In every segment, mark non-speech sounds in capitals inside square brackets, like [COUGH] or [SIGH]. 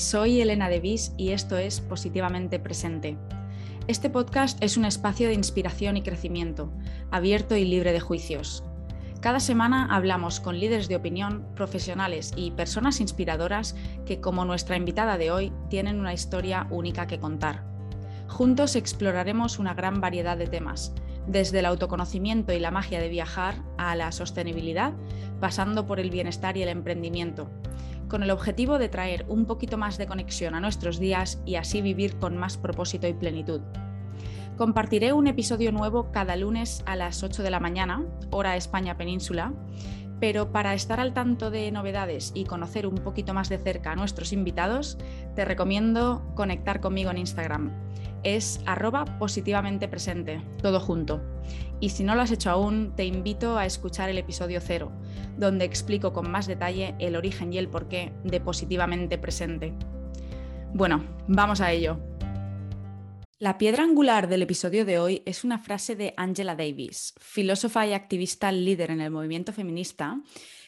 soy Elena Devis y esto es Positivamente Presente. Este podcast es un espacio de inspiración y crecimiento, abierto y libre de juicios. Cada semana hablamos con líderes de opinión, profesionales y personas inspiradoras que, como nuestra invitada de hoy, tienen una historia única que contar. Juntos exploraremos una gran variedad de temas, desde el autoconocimiento y la magia de viajar a la sostenibilidad, pasando por el bienestar y el emprendimiento, con el objetivo de traer un poquito más de conexión a nuestros días y así vivir con más propósito y plenitud. Compartiré un episodio nuevo cada lunes a las 8 de la mañana, hora España Península, pero para estar al tanto de novedades y conocer un poquito más de cerca a nuestros invitados, te recomiendo conectar conmigo en Instagram es arroba positivamente presente, todo junto. Y si no lo has hecho aún, te invito a escuchar el episodio cero, donde explico con más detalle el origen y el porqué de positivamente presente. Bueno, vamos a ello. La piedra angular del episodio de hoy es una frase de Angela Davis, filósofa y activista líder en el movimiento feminista,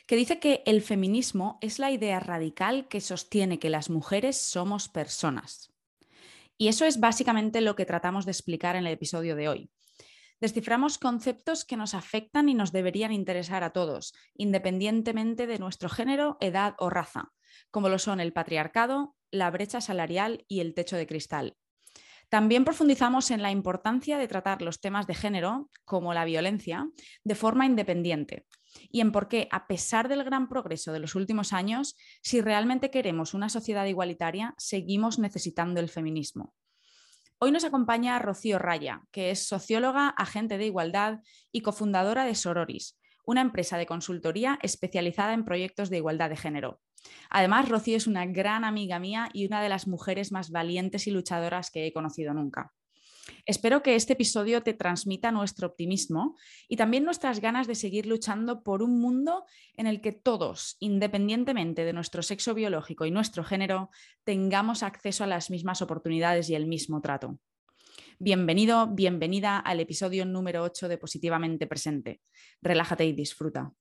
que dice que el feminismo es la idea radical que sostiene que las mujeres somos personas. Y eso es básicamente lo que tratamos de explicar en el episodio de hoy. Desciframos conceptos que nos afectan y nos deberían interesar a todos, independientemente de nuestro género, edad o raza, como lo son el patriarcado, la brecha salarial y el techo de cristal. También profundizamos en la importancia de tratar los temas de género, como la violencia, de forma independiente, y en por qué, a pesar del gran progreso de los últimos años, si realmente queremos una sociedad igualitaria, seguimos necesitando el feminismo. Hoy nos acompaña Rocío Raya, que es socióloga, agente de igualdad y cofundadora de Sororis, una empresa de consultoría especializada en proyectos de igualdad de género. Además, Rocío es una gran amiga mía y una de las mujeres más valientes y luchadoras que he conocido nunca. Espero que este episodio te transmita nuestro optimismo y también nuestras ganas de seguir luchando por un mundo en el que todos, independientemente de nuestro sexo biológico y nuestro género, tengamos acceso a las mismas oportunidades y el mismo trato. Bienvenido, bienvenida al episodio número 8 de Positivamente Presente. Relájate y disfruta.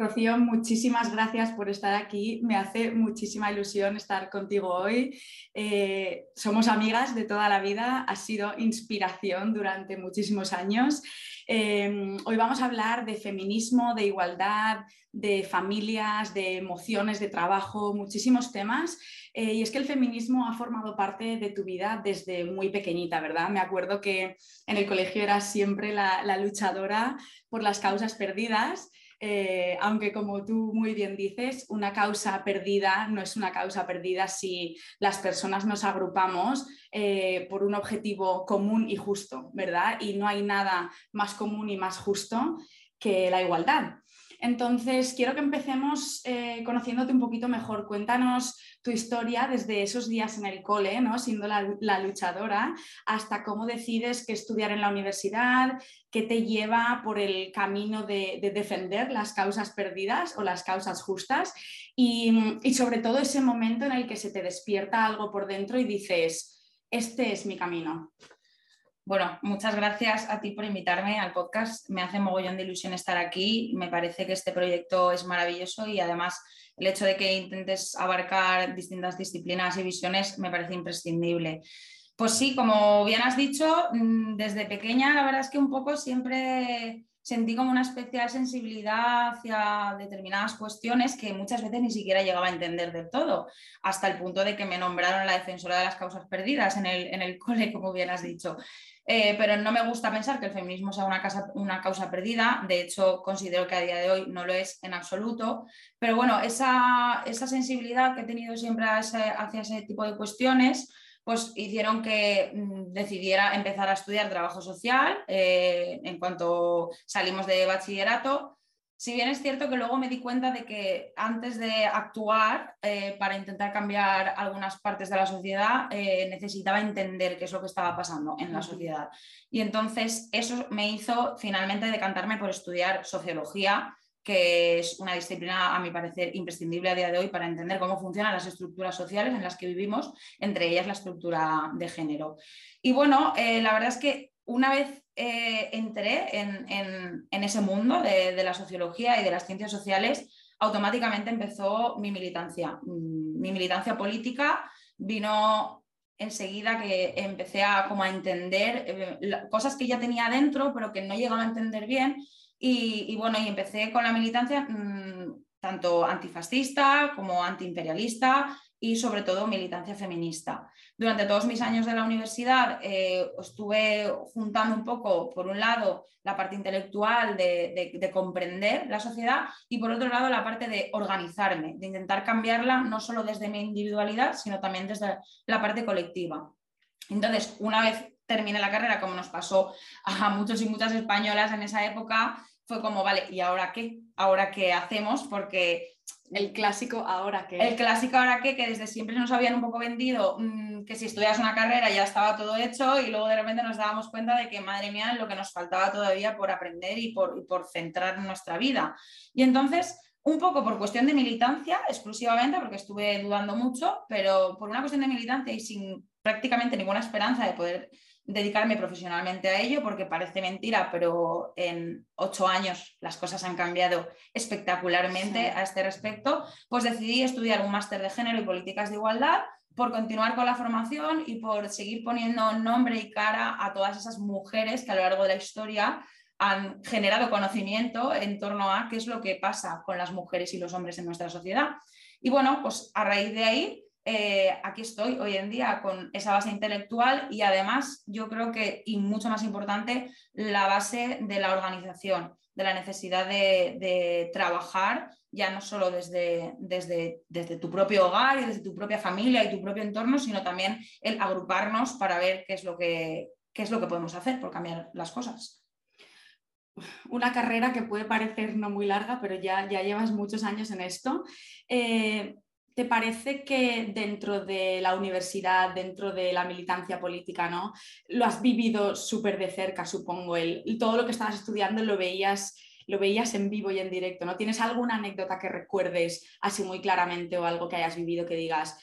Rocío, muchísimas gracias por estar aquí. Me hace muchísima ilusión estar contigo hoy. Eh, somos amigas de toda la vida, has sido inspiración durante muchísimos años. Em, hoy vamos a hablar de feminismo, de igualdad, de familias, de emociones, de trabajo, muchísimos temas. Eh, y es que el feminismo ha formado parte de tu vida desde muy pequeñita, ¿verdad? Me acuerdo que en el colegio eras siempre la luchadora por las causas perdidas. Eh, aunque como tú muy bien dices, una causa perdida no es una causa perdida si las personas nos agrupamos eh, por un objetivo común y justo, ¿verdad? Y no hay nada más común y más justo que la igualdad. Entonces, quiero que empecemos eh, conociéndote un poquito mejor. Cuéntanos tu historia desde esos días en el cole, ¿no? siendo la, luchadora, hasta cómo decides que estudiar en la universidad, qué te lleva por el camino de, defender las causas perdidas o las causas justas y, y sobre todo ese momento en el que se te despierta algo por dentro y dices, este es mi camino. Bueno, muchas gracias a ti por invitarme al podcast. Me hace mogollón de ilusión estar aquí. Me parece que este proyecto es maravilloso y además el hecho de que intentes abarcar distintas disciplinas y visiones me parece imprescindible. Pues sí, como bien has dicho, mm, desde pequeña la verdad es que un poco siempre sentí como una especial sensibilidad hacia determinadas cuestiones que muchas veces ni siquiera llegaba a entender del todo, hasta el punto de que me nombraron la defensora de las causas perdidas en el, en el [LAUGHS] cole, como bien has dicho. Eh, pero no me gusta pensar que el feminismo sea una, una, causa perdida, de hecho considero que a día de hoy no lo es en absoluto, pero bueno, esa, esa sensibilidad que he tenido siempre hacia ese tipo de cuestiones, pues hicieron que mm, decidiera empezar a estudiar trabajo social eh, en cuanto salimos de bachillerato si bien es cierto que luego me di cuenta de que antes de actuar eh, para intentar cambiar algunas partes de la sociedad, eh, necesitaba entender qué es lo que estaba pasando en la sociedad. Y entonces eso me hizo finalmente decantarme por estudiar sociología, que es una disciplina, a mi parecer, imprescindible a día de hoy para entender cómo funcionan las estructuras sociales en las que vivimos, entre ellas la estructura de género. Y bueno, eh, la verdad es que una vez eh, entré en, ese mundo de, la sociología y de las ciencias sociales, automáticamente empezó mi militancia. Mm, mi militancia política vino enseguida que empecé a, como a entender eh, cosas que ya tenía dentro, pero que no llegaba a entender bien. Y, bueno, y empecé con la militancia mm, tanto antifascista como antiimperialista y sobre todo militancia feminista. Durante todos mis años de la universidad eh, estuve juntando un poco, por un lado, la parte intelectual de, comprender la sociedad y por otro lado la parte de organizarme, de intentar cambiarla no solo desde mi individualidad, sino también desde la parte colectiva. Entonces, una vez terminé la carrera, como nos pasó a muchos y muchas españolas en esa época, fue como, vale, ¿y ahora qué? ¿Ahora qué hacemos? Porque el clásico ahora que. El clásico ahora que, que desde siempre nos habían un poco vendido mm, que si estudias una carrera ya estaba todo hecho y luego de repente nos dábamos cuenta de que, madre mía, lo que nos faltaba todavía por aprender y por, por centrar nuestra vida. Y entonces, un poco por cuestión de militancia, exclusivamente, porque estuve dudando mucho, pero por una cuestión de militancia y sin prácticamente ninguna esperanza de poder dedicarme profesionalmente a ello, porque parece mentira, pero en ocho años las cosas han cambiado espectacularmente a este respecto, pues decidí estudiar un máster de género y políticas de igualdad por continuar con la formación y por seguir poniendo nombre y cara a todas esas mujeres que a lo largo de la historia han generado conocimiento en torno a qué es lo que pasa con las mujeres y los hombres en nuestra sociedad. Y bueno, pues a raíz de ahí eh, aquí estoy hoy en día con esa base intelectual y además yo creo que, y mucho más importante, la base de la organización, de la necesidad de, trabajar ya no solo desde, desde, desde, tu propio hogar y desde tu propia familia y tu propio entorno, sino también el agruparnos para ver qué es lo que, qué es lo que podemos hacer por cambiar las cosas. Una carrera que puede parecer no muy larga, pero ya, ya llevas muchos años en esto. Eh, ¿Te parece que dentro de la universidad, dentro de la militancia política, ¿no? Lo has vivido súper de cerca, supongo. El, todo lo que estabas estudiando lo veías, lo veías en vivo y en directo, ¿no? ¿Tienes alguna anécdota que recuerdes así muy claramente o algo que hayas vivido que digas,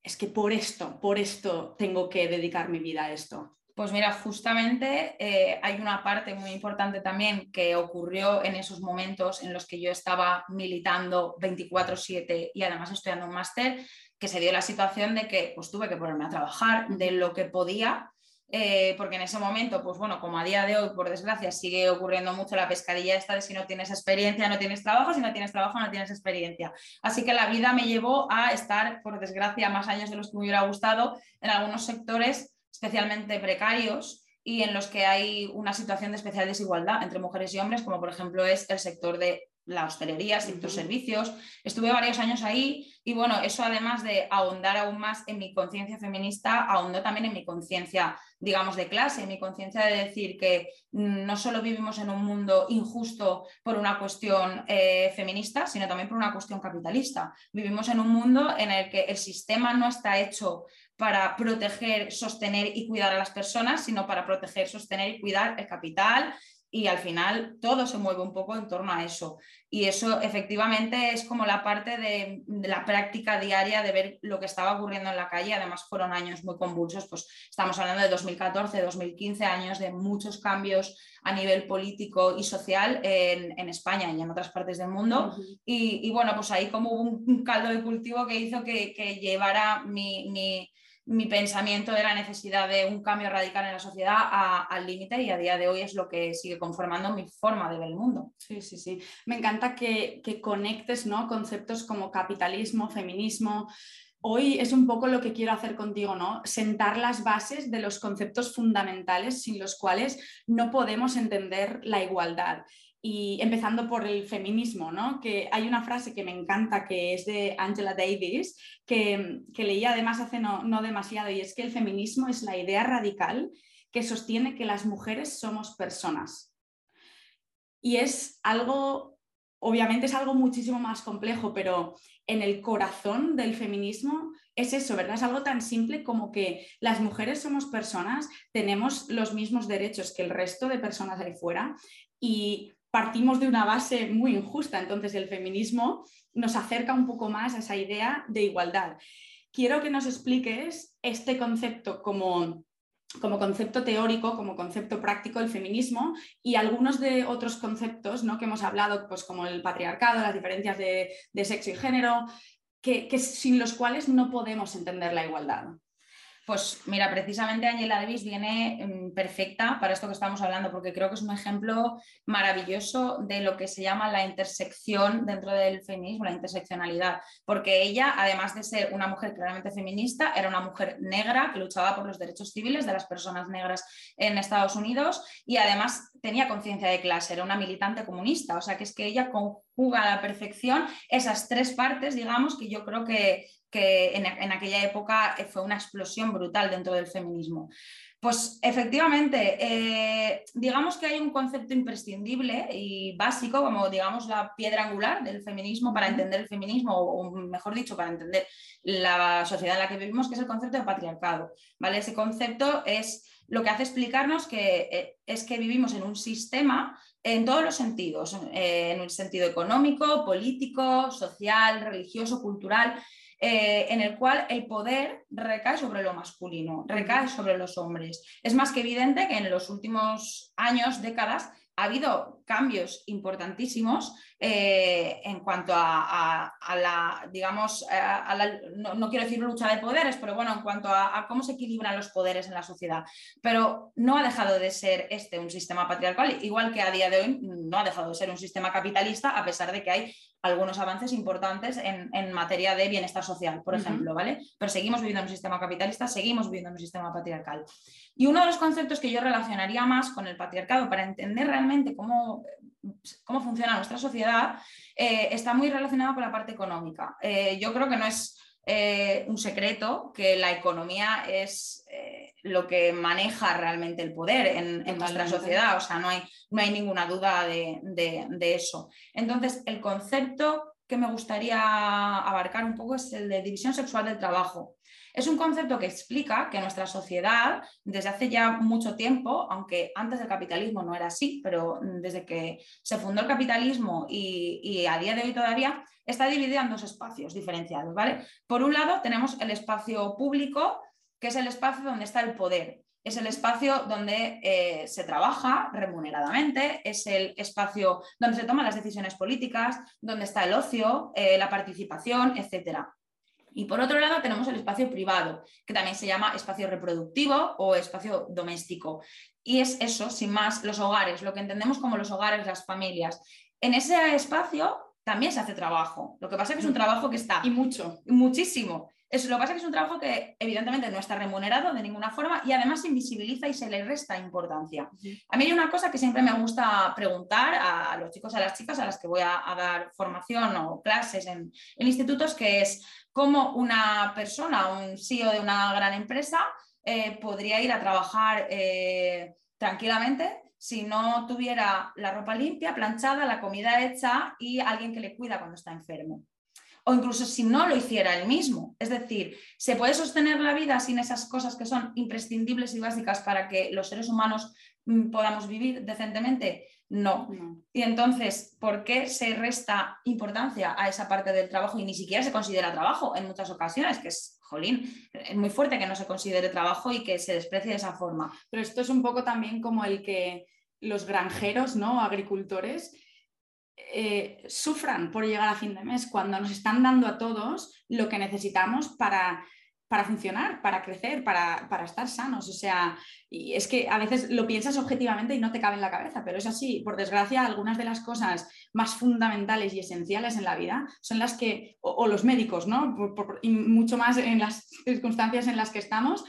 es que por esto, por esto tengo que dedicar mi vida a esto? Pues mira, justamente eh, hay una parte muy importante también que ocurrió en esos momentos en los que yo estaba militando 24/7 y además estudiando un máster, que se dio la situación de que pues tuve que ponerme a trabajar de lo que podía, eh, porque en ese momento, pues bueno, como a día de hoy, por desgracia, sigue ocurriendo mucho la pescadilla esta de si no tienes experiencia, no tienes trabajo, si no tienes trabajo, no tienes experiencia. Así que la vida me llevó a estar, por desgracia, más años de los que me hubiera gustado en algunos sectores especialmente precarios y en los que hay una situación de especial desigualdad entre mujeres y hombres, como por ejemplo es el sector de la hostelería, sector servicios. Estuve varios años ahí y bueno, eso además de ahondar aún más en mi conciencia feminista, ahondó también en mi conciencia, digamos, de clase, en mi conciencia de decir que no solo vivimos en un mundo injusto por una cuestión eh, feminista, sino también por una cuestión capitalista. Vivimos en un mundo en el que el sistema no está hecho para proteger, sostener y cuidar a las personas, sino para proteger, sostener y cuidar el capital. Y al final todo se mueve un poco en torno a eso. Y eso efectivamente es como la parte de, la práctica diaria de ver lo que estaba ocurriendo en la calle. Además fueron años muy convulsos, pues estamos hablando de 2014, 2015, años de muchos cambios a nivel político y social en, España y en otras partes del mundo. y, bueno, pues ahí como hubo un, caldo de cultivo que hizo que, llevara mi mi pensamiento de la necesidad de un cambio radical en la sociedad al límite y a día de hoy es lo que sigue conformando mi forma de ver el mundo. Sí, sí, sí. Me encanta que, conectes ¿no? conceptos como capitalismo, feminismo. Hoy es un poco lo que quiero hacer contigo, ¿no? Sentar las bases de los conceptos fundamentales sin los cuales no podemos entender la igualdad y empezando por el feminismo, ¿no? que hay una frase que me encanta que es de Angela Davis, que, leí además hace no, no, demasiado, y es que el feminismo es la idea radical que sostiene que las mujeres somos personas. Y es algo, obviamente es algo muchísimo más complejo, pero en el corazón del feminismo es eso, ¿verdad? Es algo tan simple como que las mujeres somos personas, tenemos los mismos derechos que el resto de personas ahí fuera y partimos de una base muy injusta, entonces el feminismo nos acerca un poco más a esa idea de igualdad. Quiero que nos expliques este concepto como como concepto teórico, como concepto práctico el feminismo y algunos de otros conceptos ¿no? que hemos hablado, pues como el patriarcado, las diferencias de, sexo y género, que, sin los cuales no podemos entender la igualdad. Pues mira, precisamente Angela Davis viene mm, perfecta para esto que estamos hablando, porque creo que es un ejemplo maravilloso de lo que se llama la intersección dentro del feminismo, la interseccionalidad, porque ella, además de ser una mujer claramente feminista, era una mujer negra que luchaba por los derechos civiles de las personas negras en Estados Unidos y además tenía conciencia de clase, era una militante comunista, o sea que es que ella conjuga a la perfección esas tres partes, digamos, que yo creo que que en, aquella época eh, fue una explosión brutal dentro del feminismo. Pues efectivamente, eh, digamos que hay un concepto imprescindible y básico, como digamos la piedra angular del feminismo para entender el feminismo, o mejor dicho, para entender la sociedad en la que vivimos, que es el concepto de patriarcado. ¿vale? Ese concepto es lo que hace explicarnos que eh, es que vivimos en un sistema en todos los sentidos, en el sentido económico, político, social, religioso, cultural, eh, en el cual el poder recae sobre lo masculino, recae sobre los hombres. Es más que evidente que en los últimos años, décadas, ha habido cambios importantísimos eh, en cuanto a, la, digamos, no, quiero decir lucha de poderes, pero bueno, en cuanto a, cómo se equilibran los poderes en la sociedad. Pero no ha dejado de ser este un sistema patriarcal, igual que a día de hoy no ha dejado de ser un sistema capitalista, a pesar de que hay algunos avances importantes en, materia de bienestar social, por ejemplo, ¿vale? Pero seguimos viviendo en un sistema capitalista, seguimos viviendo en un sistema patriarcal. Y uno de los conceptos que yo relacionaría más con el patriarcado para entender realmente cómo, cómo funciona nuestra sociedad eh, está muy relacionado con la parte económica. Eh, yo creo que no es eh, un secreto que la economía es lo que maneja realmente el poder en, nuestra sociedad, o sea, no hay, no hay ninguna duda de, de, eso. Entonces, el concepto que me gustaría abarcar un poco es el de división sexual del trabajo. Es un concepto que explica que nuestra sociedad, desde hace ya mucho tiempo, aunque antes del capitalismo no era así, pero desde que se fundó el capitalismo y, a día de hoy todavía, está dividida en dos espacios diferenciados. ¿vale? Por un lado, tenemos el espacio público, que es el espacio donde está el poder. Es el espacio donde eh, se trabaja remuneradamente, es el espacio donde se toman las decisiones políticas, donde está el ocio, eh, la participación, etc. Y por otro lado tenemos el espacio privado, que también se llama espacio reproductivo o espacio doméstico. Y es eso, sin más, los hogares, lo que entendemos como los hogares, las familias. En ese espacio también se hace trabajo. Lo que pasa es que es un mm. trabajo que está... Y mucho. Muchísimo. Eso, lo que pasa es que es un trabajo que evidentemente no está remunerado de ninguna forma y además se invisibiliza y se le resta importancia. A mí hay una cosa que siempre me gusta preguntar a los chicos, a las chicas a las que voy a, dar formación o clases en, institutos, que es cómo una persona, un CEO de una gran empresa, eh, podría ir a trabajar eh, tranquilamente si no tuviera la ropa limpia, planchada, la comida hecha y alguien que le cuida cuando está enfermo o incluso si no lo hiciera él mismo. Es decir, ¿se puede sostener la vida sin esas cosas que son imprescindibles y básicas para que los seres humanos mm, podamos vivir decentemente? No. Y entonces, ¿por qué se resta importancia a esa parte del trabajo y ni siquiera se considera trabajo en muchas ocasiones? Que es, jolín, es muy fuerte que no se considere trabajo y que se desprecie de esa forma. Pero esto es un poco también como el que los granjeros, ¿no? Agricultores eh, sufran por llegar a fin de mes cuando nos están dando a todos lo que necesitamos para, para funcionar, para crecer, para, estar sanos. O sea, y es que a veces lo piensas objetivamente y no te cabe en la cabeza, pero es así. Por desgracia, algunas de las cosas más fundamentales y esenciales en la vida son las que, o, los médicos, ¿no? y mucho más en las circunstancias en las que estamos,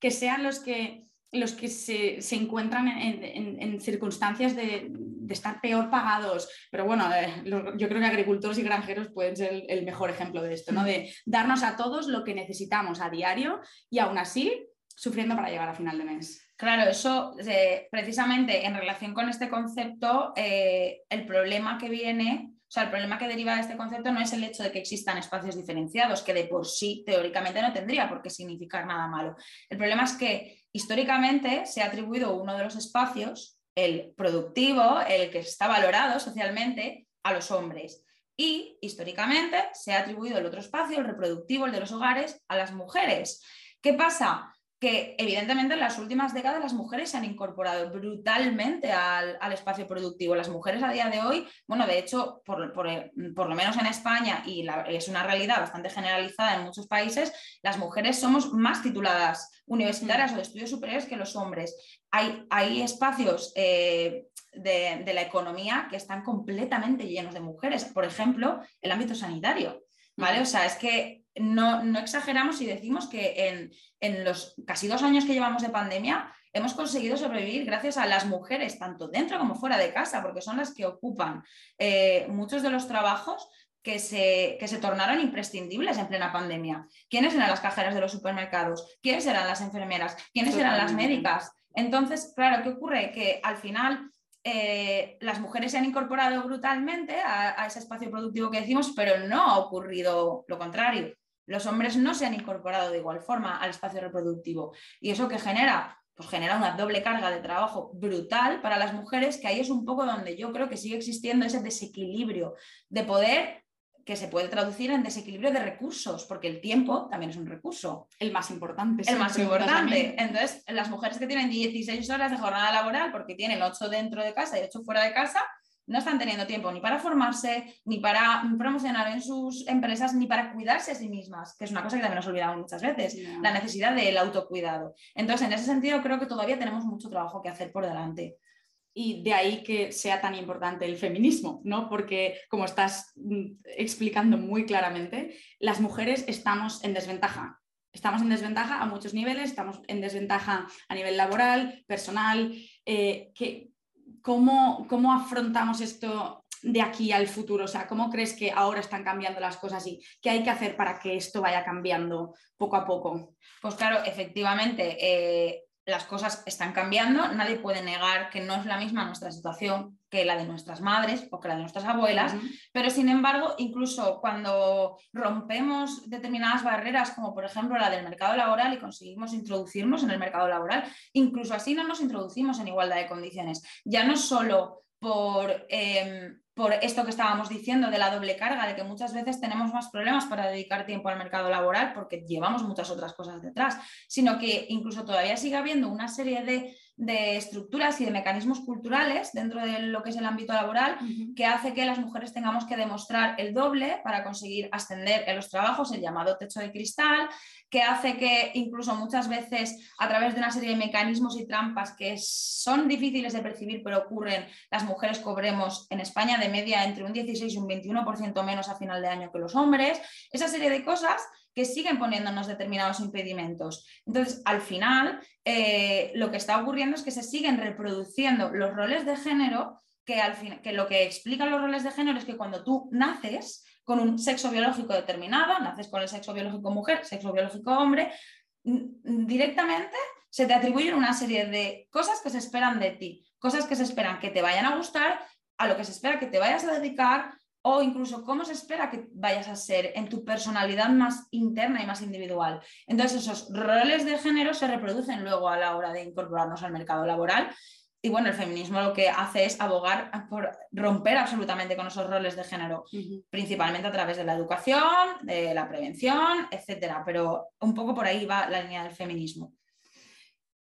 que sean los que los que se, encuentran en, circunstancias de, estar peor pagados. Pero bueno, eh, yo creo que agricultores y granjeros pueden ser el, mejor ejemplo de esto, ¿no? De darnos a todos lo que necesitamos a diario y aún así sufriendo para llegar a final de mes. Claro, eso eh, precisamente en relación con este concepto, eh, el problema que viene sea, el problema que deriva de este concepto no es el hecho de que existan espacios diferenciados, que de por sí teóricamente no tendría por qué significar nada malo. El problema es que históricamente se ha atribuido uno de los espacios, el productivo, el que está valorado socialmente, a los hombres. Y históricamente se ha atribuido el otro espacio, el reproductivo, el de los hogares, a las mujeres. ¿Qué pasa? Que evidentemente en las últimas décadas las mujeres se han incorporado brutalmente al, espacio productivo. Las mujeres a día de hoy, bueno, de hecho, por, lo menos en España, y es una realidad bastante generalizada en muchos países, las mujeres somos más tituladas universitarias o de estudios superiores que los hombres. Hay, hay espacios eh, de, la economía que están completamente llenos de mujeres. Por ejemplo, el ámbito sanitario. ¿Vale? O sea, es que no, exageramos si decimos que en, los casi dos años que llevamos de pandemia hemos conseguido sobrevivir gracias a las mujeres, tanto dentro como fuera de casa, porque son las que ocupan eh, muchos de los trabajos que se, que se, tornaron imprescindibles en plena pandemia. ¿Quiénes eran las cajeras de los supermercados? ¿Quiénes eran las enfermeras? ¿Quiénes eran las médicas? Entonces, claro, ¿qué ocurre? Que al final eh, las mujeres se han incorporado brutalmente a, ese espacio productivo que decimos, pero no ha ocurrido lo contrario. Los hombres no se han incorporado de igual forma al espacio reproductivo. ¿Y eso que genera? Pues genera una doble carga de trabajo brutal para las mujeres, que ahí es un poco donde yo creo que sigue existiendo ese desequilibrio de poder que se puede traducir en desequilibrio de recursos, porque el tiempo también es un recurso. El más importante. El más importante. Entonces, las mujeres que tienen 16 horas de jornada laboral, porque tienen 8 dentro de casa y 8 fuera de casa, no están teniendo tiempo ni para formarse, ni para promocionar en sus empresas, ni para cuidarse a sí mismas, que es una cosa que también nos olvidamos muchas veces, la necesidad del autocuidado. Entonces, en ese sentido, creo que todavía tenemos mucho trabajo que hacer por delante y de ahí que sea tan importante el feminismo, ¿no? Porque, como estás mm, explicando muy claramente, las mujeres estamos en desventaja. Estamos en desventaja a muchos niveles, estamos en desventaja a nivel laboral, personal. Eh, ¿cómo, ¿Cómo afrontamos esto de aquí al futuro? O sea, ¿cómo crees que ahora están cambiando las cosas y qué hay que hacer para que esto vaya cambiando poco a poco? Pues claro, efectivamente, eh, las cosas están cambiando, nadie puede negar que no es la misma nuestra situación que la de nuestras madres o que la de nuestras abuelas, pero sin embargo, incluso cuando rompemos determinadas barreras, como por ejemplo la del mercado laboral y conseguimos introducirnos en el mercado laboral, incluso así no nos introducimos en igualdad de condiciones. Ya no solo por em, por esto que estábamos diciendo de la doble carga, de que muchas veces tenemos más problemas para dedicar tiempo al mercado laboral porque llevamos muchas otras cosas detrás, sino que incluso todavía sigue habiendo una serie de, estructuras y de mecanismos culturales dentro de lo que es el ámbito laboral que hace que las mujeres tengamos que demostrar el doble para conseguir ascender en los trabajos, el llamado techo de cristal, que hace que incluso muchas veces a través de una serie de mecanismos y trampas que son difíciles de percibir pero ocurren, las mujeres cobremos en España de media entre un 16 y un 21% menos a final de año que los hombres, esa serie de cosas que siguen poniéndonos determinados impedimentos. Entonces, al final, eh, lo que está ocurriendo es que se siguen reproduciendo los roles de género, que, al fin, que lo que explican los roles de género es que cuando tú naces, con un sexo biológico determinado, naces con el sexo biológico mujer, sexo biológico hombre, directamente se te atribuyen una serie de cosas que se esperan de ti, cosas que se esperan que te vayan a gustar, a lo que se espera que te vayas a dedicar o incluso cómo se espera que vayas a ser en tu personalidad más interna y más individual. Entonces esos roles de género se reproducen luego a la hora de incorporarnos al mercado laboral y bueno, el feminismo lo que hace es abogar por romper absolutamente con esos roles de género, principalmente a través de la educación, de la prevención, etcétera. Pero un poco por ahí va la línea del feminismo.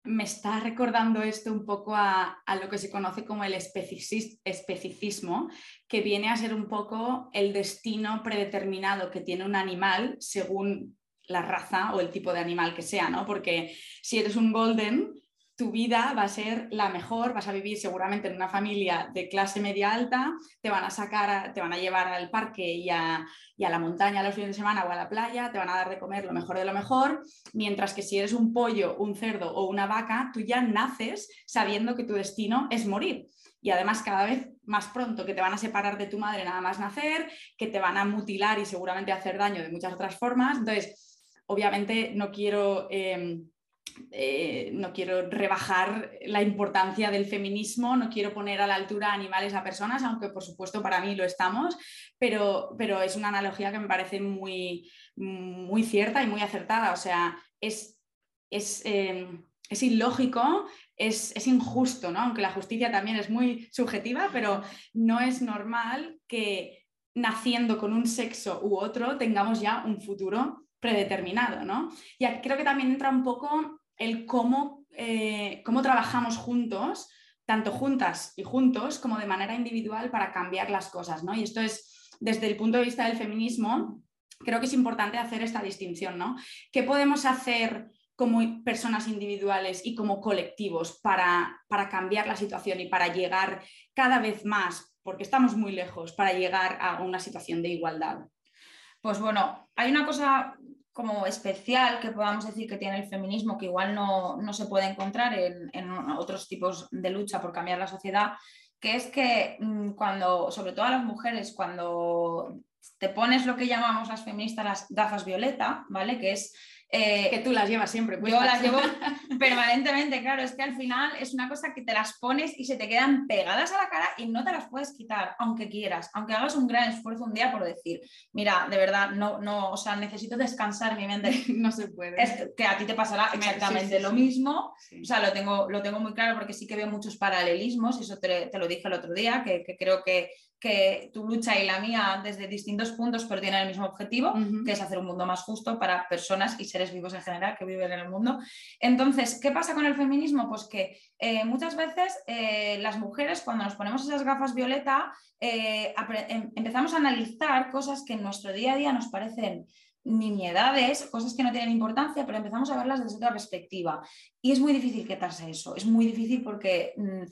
Me está recordando esto un poco a, lo que se conoce como el especicismo, que viene a ser un poco el destino predeterminado que tiene un animal según la raza o el tipo de animal que sea, ¿no? Porque si eres un golden, tu vida va a ser la mejor, vas a vivir seguramente en una familia de clase media alta, te van a sacar, te van a llevar al parque y a, la montaña los fines de semana o a la playa, te van a dar de comer lo mejor de lo mejor, mientras que si eres un pollo, un cerdo o una vaca, tú ya naces sabiendo que tu destino es morir. Y además cada vez más pronto que te van a separar de tu madre nada más nacer, que te van a mutilar y seguramente hacer daño de muchas otras formas. Entonces, obviamente no quiero... Em, eh, no quiero rebajar la importancia del feminismo, no quiero poner a la altura animales a personas, aunque por supuesto para mí lo estamos, pero, pero es una analogía que me parece muy, muy cierta y muy acertada. O sea, es, es, em, ilógico, es, es, injusto, ¿no? aunque la justicia también es muy subjetiva, pero no es normal que naciendo con un sexo u otro tengamos ya un futuro predeterminado, ¿no? Y creo que también entra un poco el cómo, eh, cómo trabajamos juntos, tanto juntas y juntos, como de manera individual para cambiar las cosas, ¿no? Y esto es, desde el punto de vista del feminismo, creo que es importante hacer esta distinción, ¿no? ¿Qué podemos hacer como personas individuales y como colectivos para, para cambiar la situación y para llegar cada vez más, porque estamos muy lejos, para llegar a una situación de igualdad? Pues bueno, hay una cosa como especial que podamos decir que tiene el feminismo, que igual no, se puede encontrar en, otros tipos de lucha por cambiar la sociedad, que es que mm, cuando, sobre todo a las mujeres, cuando te pones lo que llamamos las feministas las gafas violeta, ¿vale? Que es eh, que tú las llevas siempre. Yo las llevo [LAUGHS] permanentemente, claro, es que al final es una cosa que te las pones y se te quedan pegadas a la cara y no te las puedes quitar, aunque quieras, aunque hagas un gran esfuerzo un día por decir, mira, de verdad, no, no, o sea, necesito descansar mi mente. [LAUGHS] no se puede. Es que a ti te pasará exactamente lo mismo, o sea, lo tengo, lo tengo muy claro porque sí que veo muchos paralelismos, y eso te, te lo dije el otro día, que, que creo que que tu lucha y la mía desde distintos puntos, pero tienen el mismo objetivo, que es hacer un mundo más justo para personas y seres vivos en general que viven en el mundo. Entonces, ¿qué pasa con el feminismo? Pues que eh, muchas veces eh, las mujeres, cuando nos ponemos esas gafas violeta, eh, em, empezamos a analizar cosas que en nuestro día a día nos parecen nimiedades, cosas que no tienen importancia, pero empezamos a verlas desde otra perspectiva. Y es muy difícil quitarse eso, es muy difícil porque mm,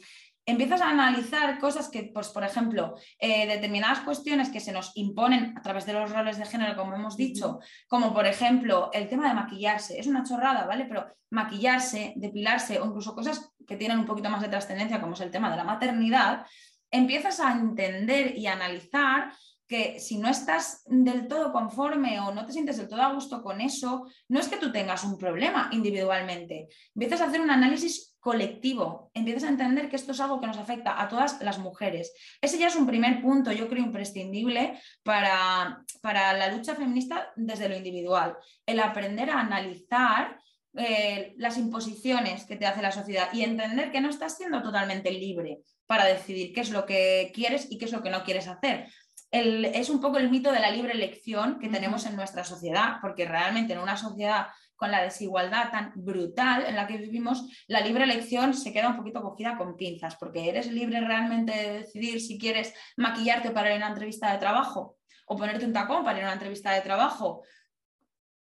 empiezas a analizar cosas que, pues, por ejemplo, eh, determinadas cuestiones que se nos imponen a través de los roles de género, como hemos dicho, como por ejemplo el tema de maquillarse. Es una chorrada, ¿vale? Pero maquillarse, depilarse o incluso cosas que tienen un poquito más de trascendencia, como es el tema de la maternidad, empiezas a entender y analizar que si no estás del todo conforme o no te sientes del todo a gusto con eso, no es que tú tengas un problema individualmente. Empiezas a hacer un análisis colectivo, empiezas a entender que esto es algo que nos afecta a todas las mujeres. Ese ya es un primer punto, yo creo, imprescindible para, para la lucha feminista desde lo individual. El aprender a analizar eh, las imposiciones que te hace la sociedad y entender que no estás siendo totalmente libre para decidir qué es lo que quieres y qué es lo que no quieres hacer es un poco el mito de la libre elección que tenemos en nuestra sociedad, porque realmente en una sociedad con la desigualdad tan brutal en la que vivimos, la libre elección se queda un poquito cogida con pinzas, porque eres libre realmente de decidir si quieres maquillarte para ir a una entrevista de trabajo o ponerte un tacón para ir a una entrevista de trabajo.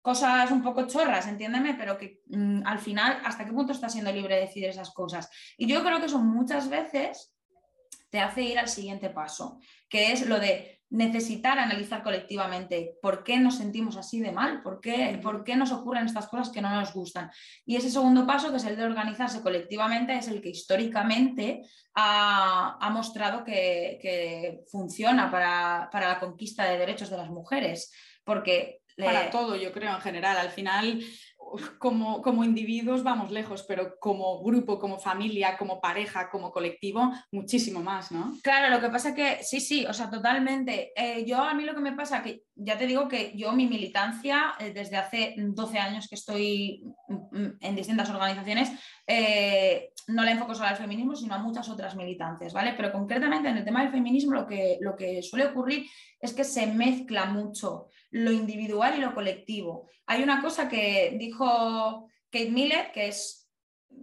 Cosas un poco chorras, entiéndeme, pero que mm, al final, ¿hasta qué punto estás siendo libre de decidir esas cosas? Y yo creo que eso muchas veces te hace ir al siguiente paso, que es lo de necesitar analizar colectivamente por qué nos sentimos así de mal, por qué, por qué nos ocurren estas cosas que no nos gustan. Y ese segundo paso, que es el de organizarse colectivamente, es el que históricamente ha, mostrado que, funciona para, para, la conquista de derechos de las mujeres. Porque para todo, yo creo, en general. Al final, [LAUGHS] como, como, individuos vamos lejos, pero como grupo, como familia, como pareja, como colectivo, muchísimo más, ¿no? Claro, lo que pasa es que sí, sí, o sea, totalmente. Eh, yo a mí lo que me pasa, que ya te digo que yo mi militancia, eh, desde hace 12 años que estoy mm, mm, en distintas organizaciones, eh, no la enfoco solo al feminismo, sino a muchas otras militancias, ¿vale? Pero concretamente en el tema del feminismo lo que, lo que suele ocurrir es que se mezcla mucho lo individual y lo colectivo. Hay una cosa que dijo Kate Miller, que es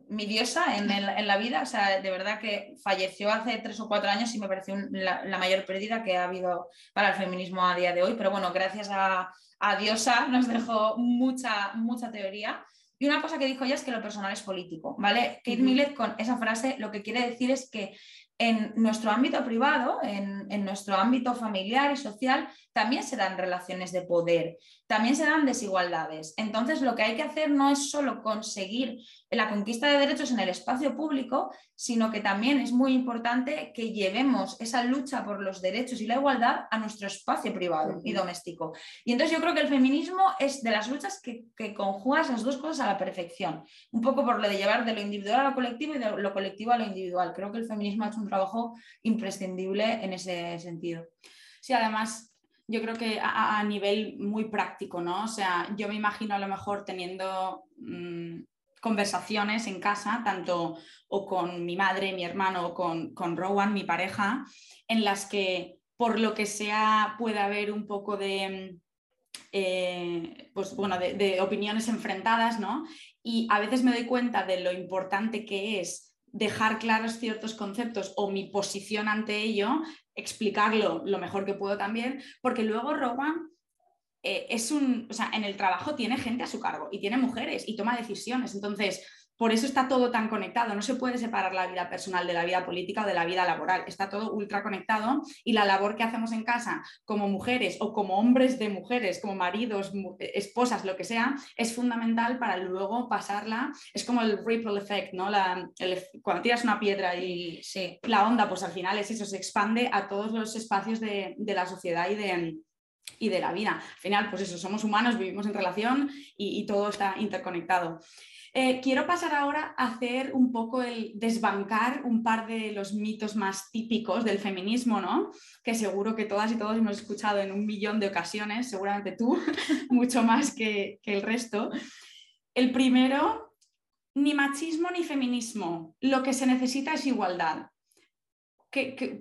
mi diosa en, la vida, o sea, de verdad que falleció hace tres o cuatro años y me pareció la, mayor pérdida que ha habido para el feminismo a día de hoy, pero bueno, gracias a, a diosa nos dejó mucha, mucha teoría. Y una cosa que dijo ella es que lo personal es político, ¿vale? Kate Millett con esa frase lo que quiere decir es que en nuestro ámbito privado, en, en, nuestro ámbito familiar y social, también se dan relaciones de poder, también se dan desigualdades. Entonces, lo que hay que hacer no es solo conseguir la conquista de derechos en el espacio público, sino que también es muy importante que llevemos esa lucha por los derechos y la igualdad a nuestro espacio privado y doméstico. Y entonces yo creo que el feminismo es de las luchas que, que conjuga esas dos cosas a la perfección, un poco por lo de llevar de lo individual a lo colectivo y de lo colectivo a lo individual. Creo que el feminismo ha hecho un trabajo imprescindible en ese sentido. Sí, además yo creo que a, nivel muy práctico, ¿no? O sea, yo me imagino a lo mejor teniendo mm, conversaciones en casa, tanto o con mi madre, mi hermano, o con, con Rowan, mi pareja, en las que por lo que sea puede haber un poco de, eh, pues, bueno, de, opiniones enfrentadas, ¿no? y a veces me doy cuenta de lo importante que es dejar claros ciertos conceptos o mi posición ante ello, explicarlo lo mejor que puedo también, porque luego Rowan eh, es un, o sea, en el trabajo tiene gente a su cargo y tiene mujeres y toma decisiones. Entonces, por eso está todo tan conectado. No se puede separar la vida personal de la vida política o de la vida laboral. Está todo ultra conectado y la labor que hacemos en casa como mujeres o como hombres de mujeres, como maridos, esposas, lo que sea, es fundamental para luego pasarla. Es como el ripple effect, ¿no? cuando tiras una piedra y la onda, pues al final es eso, se expande a todos los espacios de, la sociedad y de, y de la vida. Al final, pues eso, somos humanos, vivimos en relación y todo está interconectado. Eh, quiero pasar ahora a hacer un poco el desbancar un par de los mitos más típicos del feminismo, ¿no? Que seguro que todas y todos hemos escuchado en un millón de ocasiones, seguramente tú, [LAUGHS] mucho más que, el resto. El primero, ni machismo ni feminismo. Lo que se necesita es igualdad.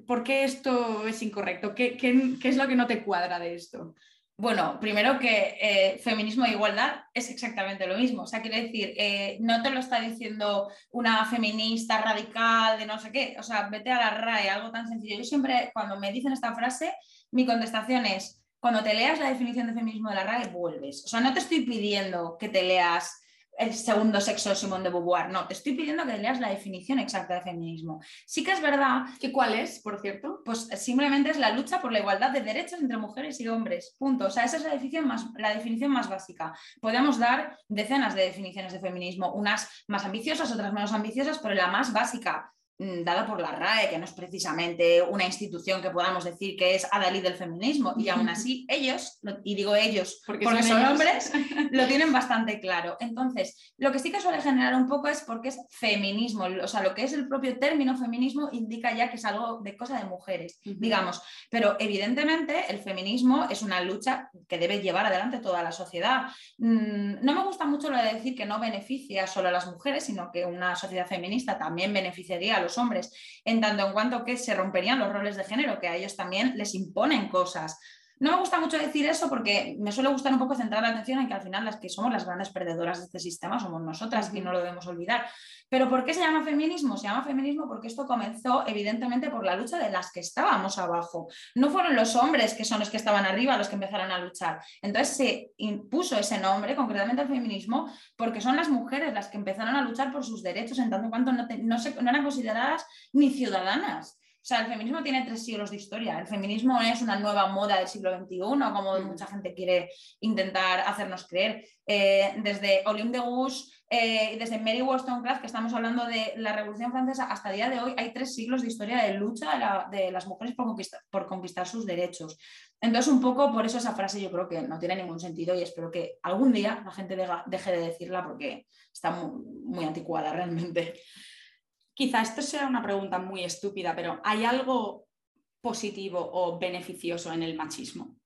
por qué esto es incorrecto? ¿Qué, es lo que no te cuadra de esto? Bueno, primero que eh, feminismo e igualdad es exactamente lo mismo. O sea, quiere decir, eh, no te lo está diciendo una feminista radical de no sé qué. O sea, vete a la RAE, algo tan sencillo. Yo siempre, cuando me dicen esta frase, mi contestación es, cuando te leas la definición de feminismo de la RAE, vuelves. O sea, no te estoy pidiendo que te leas el segundo sexo de Simón de Beauvoir. No, te estoy pidiendo que leas la definición exacta de feminismo. Sí que es verdad. ¿Que cuál es, por cierto? Pues simplemente es la lucha por la igualdad de derechos entre mujeres y hombres. Punto. O sea, esa es la definición más, la definición más básica. Podemos dar decenas de definiciones de feminismo, unas más ambiciosas, otras menos ambiciosas, pero la más básica dada por la RAE, que no es precisamente una institución que podamos decir que es adalid del feminismo, y aún [LAUGHS] así ellos, y digo ellos porque, son, hombres, [LAUGHS] lo tienen bastante claro. Entonces, lo que sí que suele generar un poco es porque es feminismo, o sea, lo que es el propio término feminismo indica ya que es algo de cosa de mujeres, digamos, pero evidentemente el feminismo es una lucha que debe llevar adelante toda la sociedad. Mm, no me gusta mucho lo de decir que no beneficia solo a las mujeres, sino que una sociedad feminista también beneficiaría a los hombres, en tanto en cuanto que se romperían los roles de género, que a ellos también les imponen cosas. No me gusta mucho decir eso porque me suele gustar un poco centrar la atención en que al final las que somos las grandes perdedoras de este sistema somos nosotras y no lo debemos olvidar. Pero ¿por qué se llama feminismo? Se llama feminismo porque esto comenzó evidentemente por la lucha de las que estábamos abajo. No fueron los hombres que son los que estaban arriba los que empezaron a luchar. Entonces se impuso ese nombre, concretamente al feminismo, porque son las mujeres las que empezaron a luchar por sus derechos en tanto cuanto no, no eran consideradas ni ciudadanas. O sea, el feminismo tiene tres siglos de historia. El feminismo es una nueva moda del siglo XXI, como mm. mucha gente quiere intentar hacernos creer. Eh, desde Olympe de Gouges, eh, desde Mary Wollstonecraft, que estamos hablando de la Revolución Francesa, hasta el día de hoy hay tres siglos de historia de lucha de, las mujeres por conquistar, por conquistar sus derechos. Entonces, un poco por eso esa frase yo creo que no tiene ningún sentido y espero que algún día la gente deje de decirla porque está muy, muy anticuada realmente. Quizá esto sea una pregunta muy estúpida, pero ¿hay algo positivo o beneficioso en el machismo?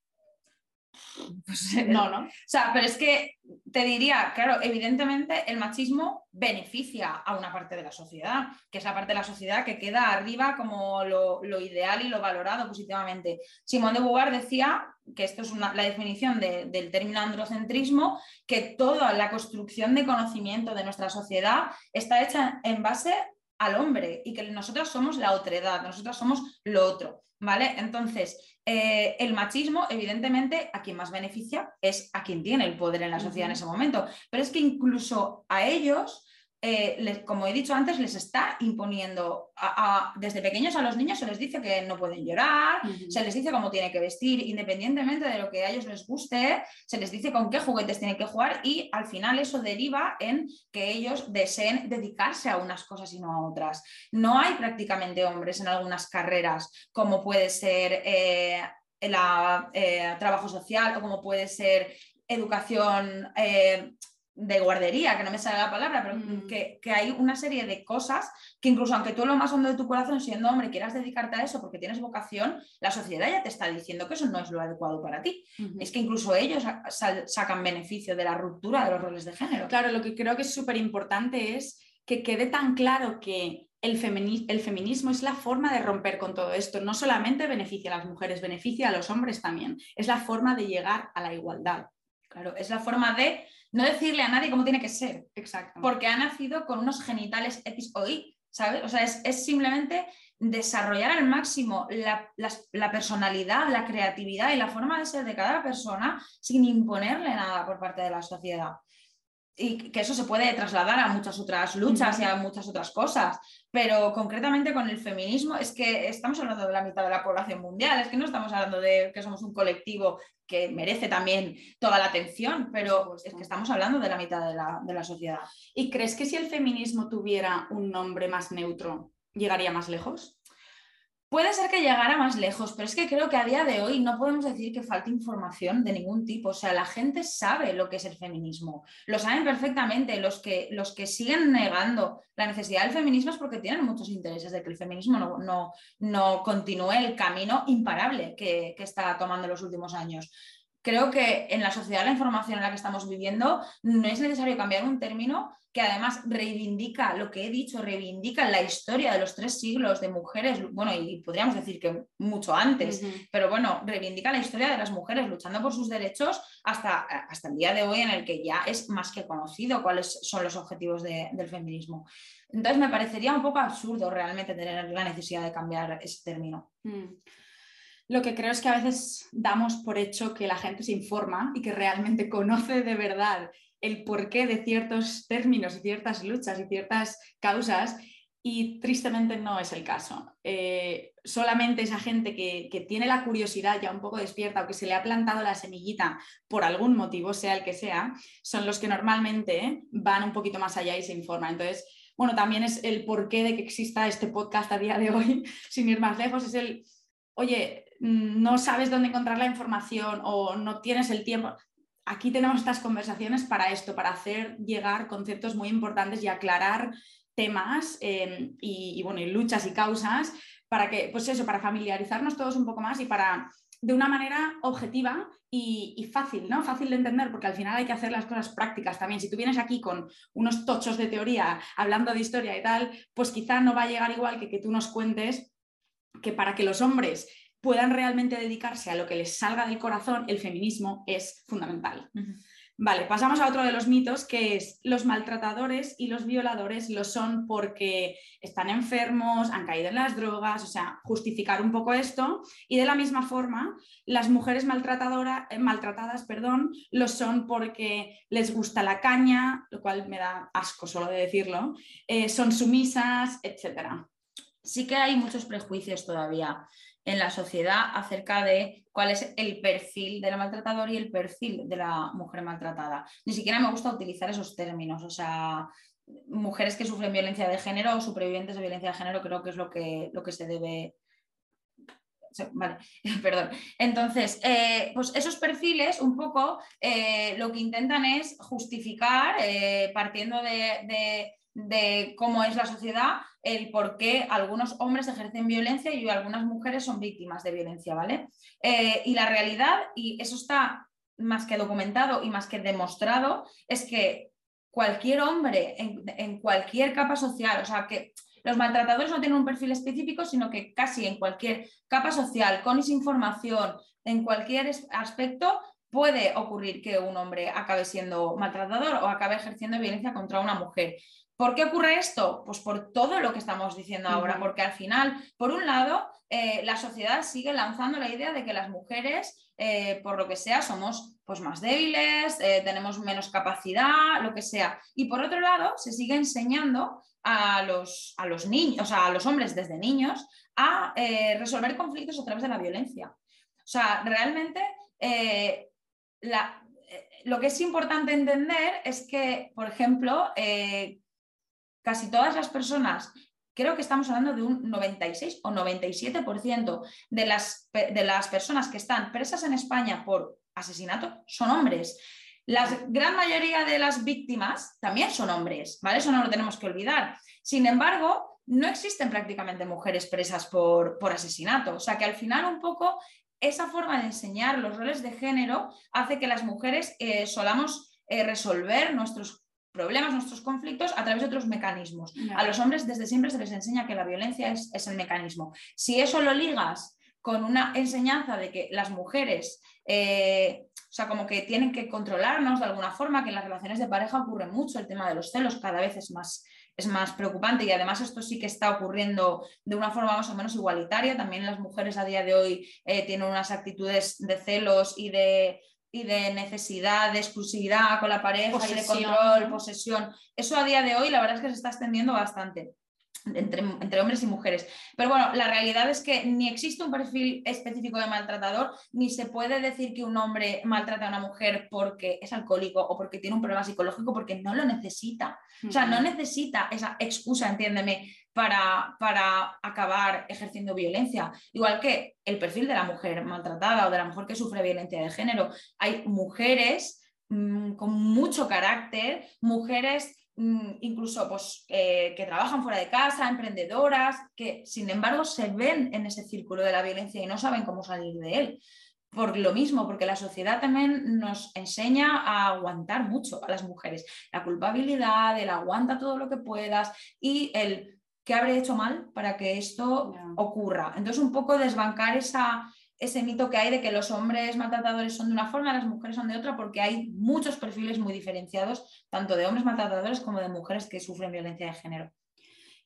Pues, [LAUGHS] no, ¿no? O sea, pero es que te diría, claro, evidentemente el machismo beneficia a una parte de la sociedad, que es la parte de la sociedad que queda arriba como lo, ideal y lo valorado positivamente. Simón de Beauvoir decía, que esto es la definición del término androcentrismo, que toda la construcción de conocimiento de nuestra sociedad está hecha en base al hombre y que nosotros somos la otredad, nosotros somos lo otro, ¿vale? Entonces, eh, el machismo, evidentemente, a quien más beneficia es a quien tiene el poder en la sociedad en ese momento, pero es que incluso a ellos eh, como he dicho antes, les está imponiendo, desde pequeños a los niños se les dice que no pueden llorar, se les dice cómo tiene que vestir, independientemente de lo que a ellos les guste, se les dice con qué juguetes tienen que jugar y al final eso deriva en que ellos deseen dedicarse a unas cosas y no a otras. No hay prácticamente hombres en algunas carreras, como puede ser el eh, eh, trabajo social o como puede ser educación de guardería, que no me sale la palabra, pero mm. que, hay una serie de cosas que incluso aunque tú lo más hondo de tu corazón, siendo hombre, quieras dedicarte a eso porque tienes vocación, la sociedad ya te está diciendo que eso no es lo adecuado para ti. Es que incluso ellos sacan beneficio de la ruptura de los roles de género. Claro, lo que creo que es súper importante es que quede tan claro que el, el, feminismo es la forma de romper con todo esto. No solamente beneficia a las mujeres, beneficia a los hombres también. Es la forma de llegar a la igualdad. Claro, es la forma de no decirle a nadie cómo tiene que ser. Exacto. Porque ha nacido con unos genitales X o Y, ¿sabes? O sea, es, simplemente desarrollar al máximo la, la, personalidad, la creatividad y la forma de ser de cada persona sin imponerle nada por parte de la sociedad y que eso se puede trasladar a muchas otras luchas y a muchas otras cosas, pero concretamente con el feminismo es que estamos hablando de la mitad de la población mundial, es que no estamos hablando de que somos un colectivo que merece también toda la atención, pero es que estamos hablando de la mitad de la, de la sociedad. ¿Y crees que si el feminismo tuviera un nombre más neutro, llegaría más lejos? Puede ser que llegara más lejos, pero es que creo que a día de hoy no podemos decir que falte información de ningún tipo. O sea, la gente sabe lo que es el feminismo, lo saben perfectamente. Los que, los que siguen negando la necesidad del feminismo es porque tienen muchos intereses de que el feminismo no, no, no continúe el camino imparable que, que está tomando en los últimos años creo que en la sociedad la información en la que estamos viviendo no es necesario cambiar un término que además reivindica lo que he dicho, reivindica la historia de los tres siglos de mujeres, bueno, y podríamos decir que mucho antes, pero bueno, reivindica la historia de las mujeres luchando por sus derechos hasta, hasta el día de hoy en el que ya es más que conocido cuáles son los objetivos del feminismo. Entonces me parecería un poco absurdo realmente tener la necesidad de cambiar ese término. Mm. Lo que creo es que a veces damos por hecho que la gente se informa y que realmente conoce de verdad el porqué de ciertos términos y ciertas luchas y ciertas causas y tristemente no es el caso. Eh, solamente esa gente que, que, tiene la curiosidad ya un poco despierta o que se le ha plantado la semillita por algún motivo, sea el que sea, son los que normalmente van un poquito más allá y se informan. Entonces, bueno, también es el porqué de que exista este podcast a día de hoy, [LAUGHS] sin ir más lejos, es el, oye, no sabes dónde encontrar la información o no tienes el tiempo. Aquí tenemos estas conversaciones para esto, para hacer llegar conceptos muy importantes y aclarar temas em, y, bueno, y luchas y causas para que, pues eso, para familiarizarnos todos un poco más y para de una manera objetiva y, y, fácil, ¿no? Fácil de entender, porque al final hay que hacer las cosas prácticas también. Si tú vienes aquí con unos tochos de teoría hablando de historia y tal, pues quizá no va a llegar igual que que tú nos cuentes que para que los hombres puedan realmente dedicarse a lo que les salga del corazón, el feminismo es fundamental. Vale, pasamos a otro de los mitos, que es los maltratadores y los violadores lo son porque están enfermos, han caído en las drogas, o sea, justificar un poco esto. Y de la misma forma, las mujeres maltratadoras, eh, maltratadas perdón, lo son porque les gusta la caña, lo cual me da asco solo de decirlo, eh, son sumisas, etc. Sí que hay muchos prejuicios todavía en la sociedad acerca de cuál es el perfil del maltratador y el perfil de la mujer maltratada. Ni siquiera me gusta utilizar esos términos, o sea, mujeres que sufren violencia de género o supervivientes de violencia de género creo que es lo que, lo que se debe Vale, [LAUGHS] perdón. Entonces, eh, pues esos perfiles un poco eh, lo que intentan es justificar, eh, partiendo de, de cómo es la sociedad, el por qué algunos hombres ejercen violencia y algunas mujeres son víctimas de violencia, ¿vale? Eh, y la realidad, y eso está más que documentado y más que demostrado, es que cualquier hombre en, cualquier capa social, o sea, que los maltratadores no tienen un perfil específico, sino que casi en cualquier capa social, con esa información, en cualquier aspecto, puede ocurrir que un hombre acabe siendo maltratador o acabe ejerciendo violencia contra una mujer. ¿Por qué ocurre esto? Pues por todo lo que estamos diciendo ahora, porque al final, por un lado, eh, la sociedad sigue lanzando la idea de que las mujeres, eh, por lo que sea, somos pues, más débiles, eh, tenemos menos capacidad, lo que sea. Y por otro lado, se sigue enseñando a los, a los niños, a los hombres desde niños, a resolver conflictos a través de la violencia. O sea, realmente lo que es importante entender es que, por ejemplo, casi todas las personas, creo que estamos hablando de un 96 o 97% de las, de las personas que están presas en España por asesinato son hombres. La gran mayoría de las víctimas también son hombres, ¿vale? Eso no lo tenemos que olvidar. Sin embargo, no existen prácticamente mujeres presas por, por asesinato. O sea que al final un poco esa forma de enseñar los roles de género hace que las mujeres eh, solamos eh, resolver nuestros problemas, nuestros conflictos a través de otros mecanismos. A los hombres desde siempre se les enseña que la violencia es, el mecanismo. Si eso lo ligas con una enseñanza de que las mujeres, eh, o sea, como que tienen que controlarnos de alguna forma, que en las relaciones de pareja ocurre mucho el tema de los celos, cada vez es más, es más preocupante y además esto sí que está ocurriendo de una forma más o menos igualitaria. También las mujeres a día de hoy eh, tienen unas actitudes de celos y de y de necesidad de exclusividad con la pareja y de control, posesión. Eso a día de hoy la verdad es que se está extendiendo bastante. Entre, entre, hombres y mujeres. Pero bueno, la realidad es que ni existe un perfil específico de maltratador, ni se puede decir que un hombre maltrata a una mujer porque es alcohólico o porque tiene un problema psicológico, porque no lo necesita. O sea, no necesita esa excusa, entiéndeme, para, para, acabar ejerciendo violencia. Igual que el perfil de la mujer maltratada o de la mujer que sufre violencia de género. Hay mujeres mm, con mucho carácter, mujeres incluso pues, eh, que trabajan fuera de casa, emprendedoras, que sin embargo se ven en ese círculo de la violencia y no saben cómo salir de él. Por lo mismo, porque la sociedad también nos enseña a aguantar mucho a las mujeres. La culpabilidad, el aguanta todo lo que puedas y el ¿qué habré hecho mal para que esto ocurra? Entonces, un poco desbancar esa, ese mito que hay de que los hombres maltratadores son de una forma, las mujeres son de otra, porque hay muchos perfiles muy diferenciados, tanto de hombres maltratadores como de mujeres que sufren violencia de género.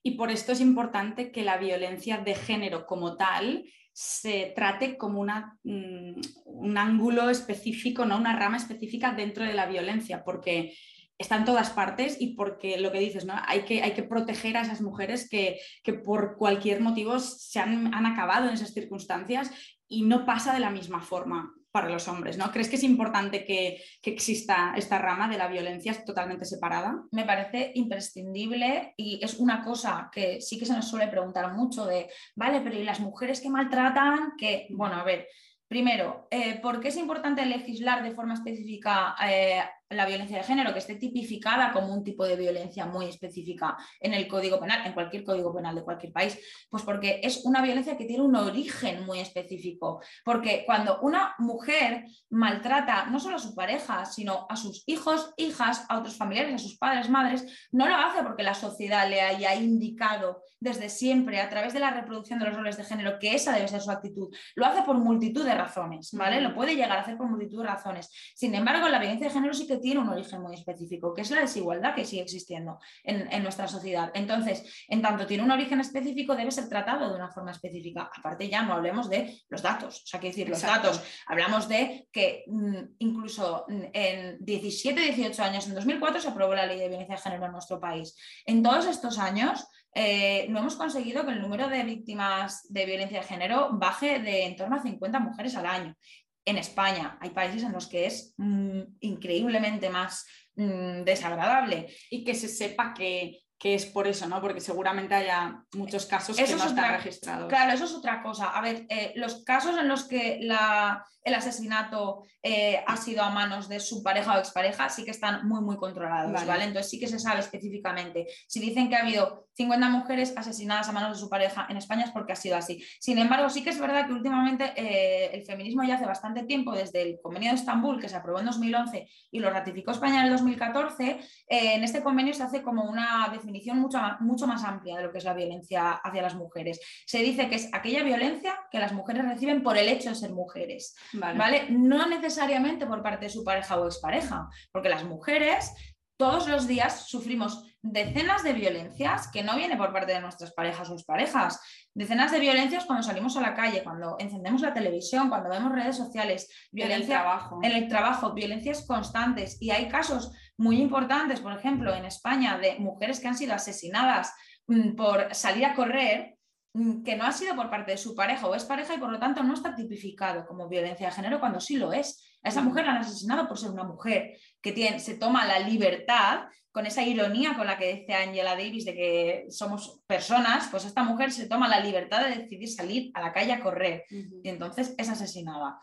Y por esto es importante que la violencia de género como tal se trate como una, mm, un ángulo específico, ¿no? una rama específica dentro de la violencia, porque está en todas partes y porque lo que dices, ¿no? hay, que, hay que proteger a esas mujeres que, por cualquier motivo se han, acabado en esas circunstancias y no pasa de la misma forma para los hombres, ¿no? ¿Crees que es importante que, que, exista esta rama de la violencia totalmente separada? Me parece imprescindible y es una cosa que sí que se nos suele preguntar mucho de, vale, pero ¿y las mujeres que maltratan? Que, bueno, a ver, primero, eh, ¿por qué es importante legislar de forma específica eh, la violencia de género, que esté tipificada como un tipo de violencia muy específica en el Código Penal, en cualquier Código Penal de cualquier país? Pues porque es una violencia que tiene un origen muy específico. Porque cuando una mujer maltrata no solo a su pareja, sino a sus hijos, hijas, a otros familiares, a sus padres, madres, no lo hace porque la sociedad le haya indicado desde siempre, a través de la reproducción de los roles de género, que esa debe ser su actitud. Lo hace por multitud de razones, ¿vale? Lo puede llegar a hacer por multitud de razones. Sin embargo, la violencia de género sí que tiene un origen muy específico, que es la desigualdad que sigue existiendo en, nuestra sociedad. Entonces, en tanto tiene un origen específico, debe ser tratado de una forma específica. Aparte, ya no hablemos de los datos, o sea, que decir, los datos, hablamos de que mm, incluso en 17, 18 años, en 2004 se aprobó la ley de violencia de género en nuestro país. En todos estos años, eh, no hemos conseguido que el número de víctimas de violencia de género baje de en torno a 50 mujeres al año en España. Hay países en los que es mm, increíblemente más mm, desagradable. Y que se sepa que que es por eso, ¿no? Porque seguramente haya muchos casos que no están registrados. Claro, eso es otra cosa. A ver, eh, los casos en los que el asesinato eh, ha sido a manos de su pareja o expareja sí que están muy, muy controlados, vale. Entonces sí que se sabe específicamente. Si dicen que ha habido 50 mujeres asesinadas a manos de su pareja en España es porque ha sido así. Sin embargo, sí que es verdad que últimamente eh, el feminismo ya hace bastante tiempo, desde el Convenio de Estambul, que se aprobó en 2011 y lo ratificó España en el 2014, en este convenio se hace como una definición mucho, mucho más amplia de lo que es la violencia hacia las mujeres. Se dice que es aquella violencia que las mujeres reciben por el hecho de ser mujeres, ¿vale? No necesariamente por parte de su pareja o expareja, porque las mujeres todos los días sufrimos decenas de violencias que no viene por parte de nuestras parejas o exparejas. Decenas de violencias cuando salimos a la calle, cuando encendemos la televisión, cuando vemos redes sociales, violencia en el trabajo, en el trabajo violencias constantes. Y hay casos muy importantes, por ejemplo, en España, de mujeres que han sido asesinadas mm, por salir a correr mm, que no ha sido por parte de su pareja o es pareja y por lo tanto no está tipificado como violencia de género cuando sí lo es. A esa mujer la han asesinado por ser una mujer que tiene, se toma la libertad, con esa ironía con la que dice Angela Davis de que somos personas, pues esta mujer se toma la libertad de decidir salir a la calle a correr y entonces es asesinada.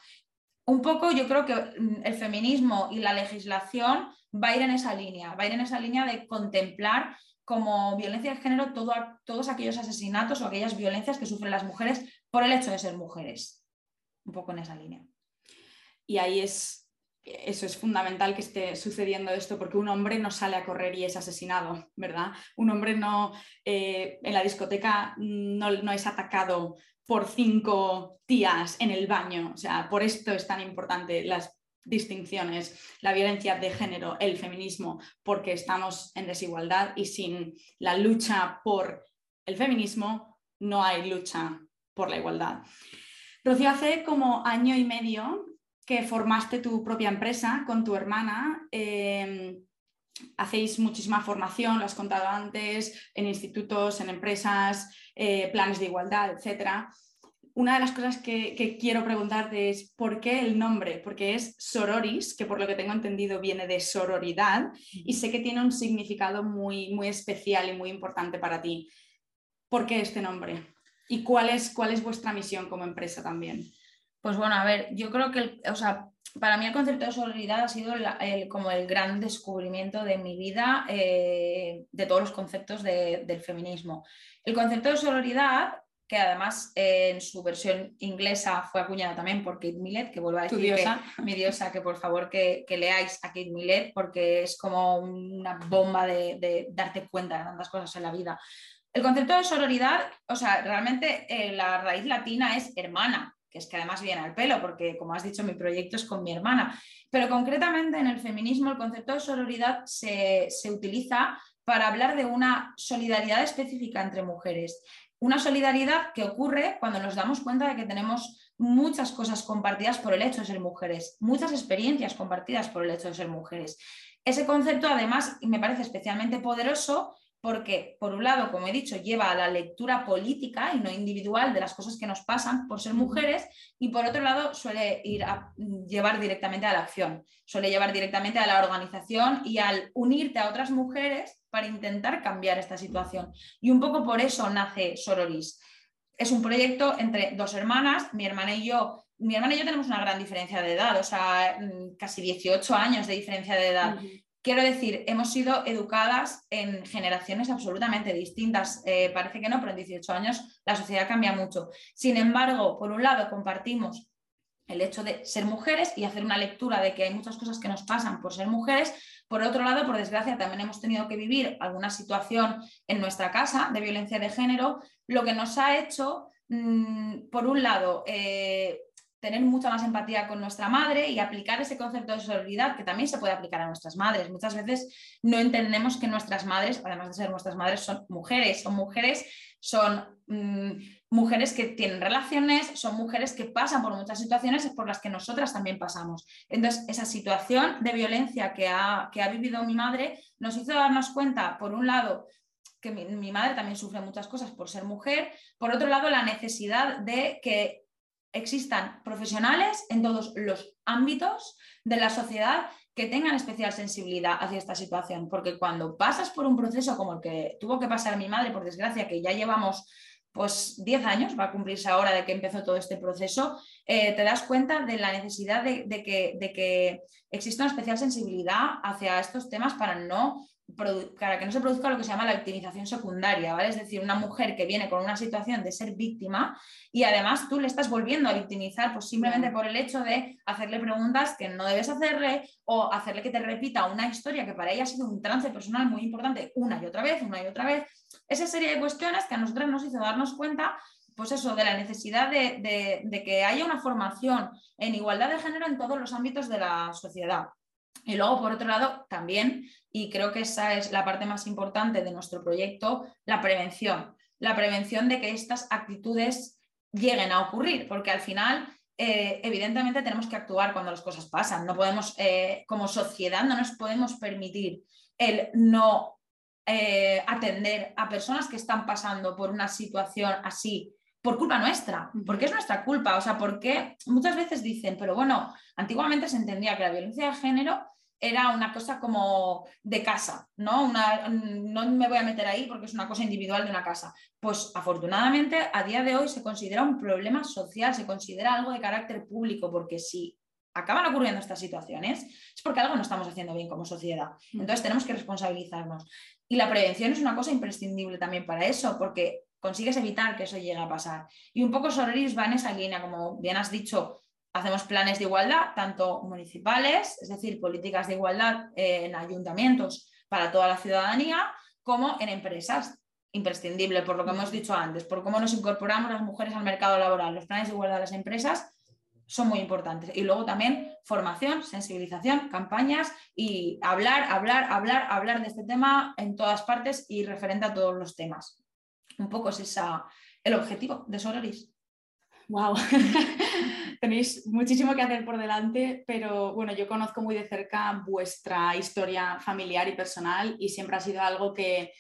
Un poco yo creo que mm, el feminismo y la legislación va a ir en esa línea, va a ir en esa línea de contemplar como violencia de género todos aquellos asesinatos o aquellas violencias que sufren las mujeres por el hecho de ser mujeres. Un poco en esa línea. Y ahí es eso es fundamental que esté sucediendo esto porque un hombre no sale a correr y es asesinado, ¿verdad? Un hombre no eh, en la discoteca no, no, es atacado por cinco tías en el baño. O sea, por esto es tan importante las distinciones, la violencia de género, el feminismo, porque estamos en desigualdad y sin la lucha por el feminismo no hay lucha por la igualdad. Rocío, hace como año y medio que formaste tu propia empresa con tu hermana. Em, hacéis muchísima formación, lo has contado antes, en institutos, en empresas, eh, planes de igualdad, etc. Una de las cosas que, quiero preguntarte es ¿por qué el nombre? Porque es Sororis, que por lo que tengo entendido viene de sororidad y sé que tiene un significado muy, muy especial y muy importante para ti. ¿Por qué este nombre? ¿Y cuál es, cuál es vuestra misión como empresa también? Pues bueno, a ver, yo creo que, o sea, para mí el concepto de sororidad ha sido como el gran descubrimiento de mi vida eh, de todos los conceptos del feminismo. El concepto de sororidad, que además eh, en su versión inglesa fue acuñado también por Kate Millett, que vuelvo a decir diosa? mi diosa, que por favor que, leáis a Kate Millett porque es como una bomba de, darte cuenta de tantas cosas en la vida. El concepto de sororidad, o sea, realmente eh, la raíz latina es hermana, que es que además viene al pelo, porque como has dicho, mi proyecto es con mi hermana. Pero concretamente en el feminismo el concepto de sororidad se, utiliza para hablar de una solidaridad específica entre mujeres. Una solidaridad que ocurre cuando nos damos cuenta de que tenemos muchas cosas compartidas por el hecho de ser mujeres, muchas experiencias compartidas por el hecho de ser mujeres. Ese concepto además me parece especialmente poderoso porque, por un lado, como he dicho, lleva a la lectura política y no individual de las cosas que nos pasan por ser mujeres, y por otro lado, suele ir a llevar directamente a la acción, suele llevar directamente a la organización y al unirte a otras mujeres para intentar cambiar esta situación. Y un poco por eso nace Sororis. Es un proyecto entre dos hermanas, mi hermana y yo. Mi hermana y yo tenemos una gran diferencia de edad, o sea, mm, casi 18 años de diferencia de edad. Quiero decir, hemos sido educadas en generaciones absolutamente distintas. Eh, parece que no, pero en 18 años la sociedad cambia mucho. Sin embargo, por un lado, compartimos el hecho de ser mujeres y hacer una lectura de que hay muchas cosas que nos pasan por ser mujeres. Por otro lado, por desgracia, también hemos tenido que vivir alguna situación en nuestra casa de violencia de género, lo que nos ha hecho, mm, por un lado, eh, tener mucha más empatía con nuestra madre y aplicar ese concepto de solidaridad que también se puede aplicar a nuestras madres. Muchas veces no entendemos que nuestras madres, además de ser nuestras madres, son mujeres, son mujeres, son mm, mujeres que tienen relaciones, son mujeres que pasan por muchas situaciones por las que nosotras también pasamos. Entonces, esa situación de violencia que ha, que ha vivido mi madre nos hizo darnos cuenta, por un lado, que mi, mi madre también sufre muchas cosas por ser mujer, por otro lado, la necesidad de que existan profesionales en todos los ámbitos de la sociedad que tengan especial sensibilidad hacia esta situación, porque cuando pasas por un proceso como el que tuvo que pasar mi madre, por desgracia, que ya llevamos pues 10 años, va a cumplirse ahora de que empezó todo este proceso, eh, te das cuenta de la necesidad de, que, de que exista una especial sensibilidad hacia estos temas para no para que no se produzca lo que se llama la victimización secundaria, ¿vale? Es decir, una mujer que viene con una situación de ser víctima y además tú le estás volviendo a victimizar pues simplemente por el hecho de hacerle preguntas que no debes hacerle o hacerle que te repita una historia que para ella ha sido un trance personal muy importante una y otra vez, una y otra vez. Esa serie de cuestiones que a nosotros nos hizo darnos cuenta pues eso, de la necesidad de, de que haya una formación en igualdad de género en todos los ámbitos de la sociedad. Y luego, por otro lado, también, y creo que esa es la parte más importante de nuestro proyecto, la prevención. La prevención de que estas actitudes lleguen a ocurrir, porque al final, eh, evidentemente, tenemos que actuar cuando las cosas pasan. No podemos, eh, como sociedad, no nos podemos permitir el no eh, atender a personas que están pasando por una situación así por culpa nuestra, porque es nuestra culpa, o sea, porque muchas veces dicen, pero bueno, antiguamente se entendía que la violencia de género era una cosa como de casa, ¿no? no me voy a meter ahí porque es una cosa individual de una casa. Pues afortunadamente a día de hoy se considera un problema social, se considera algo de carácter público, porque si acaban ocurriendo estas situaciones es porque algo no estamos haciendo bien como sociedad. Mm. Entonces tenemos que responsabilizarnos. Y la prevención es una cosa imprescindible también para eso, porque consigues evitar que eso llegue a pasar. Y un poco Sororis va en esa línea, como bien has dicho, hacemos planes de igualdad, tanto municipales, es decir, políticas de igualdad en ayuntamientos para toda la ciudadanía, como en empresas. imprescindible, por lo que hemos dicho antes, por cómo nos incorporamos las mujeres al mercado laboral. Los planes de igualdad de las empresas son muy importantes. Y luego también formación, sensibilización, campañas y hablar, hablar, hablar, hablar de este tema en todas partes y referente a todos los temas. Un poco es esa, el objetivo de Sororis. Wow, [LAUGHS] tenéis muchísimo que hacer por delante, pero bueno, yo conozco muy de cerca vuestra historia familiar y personal y siempre ha sido algo que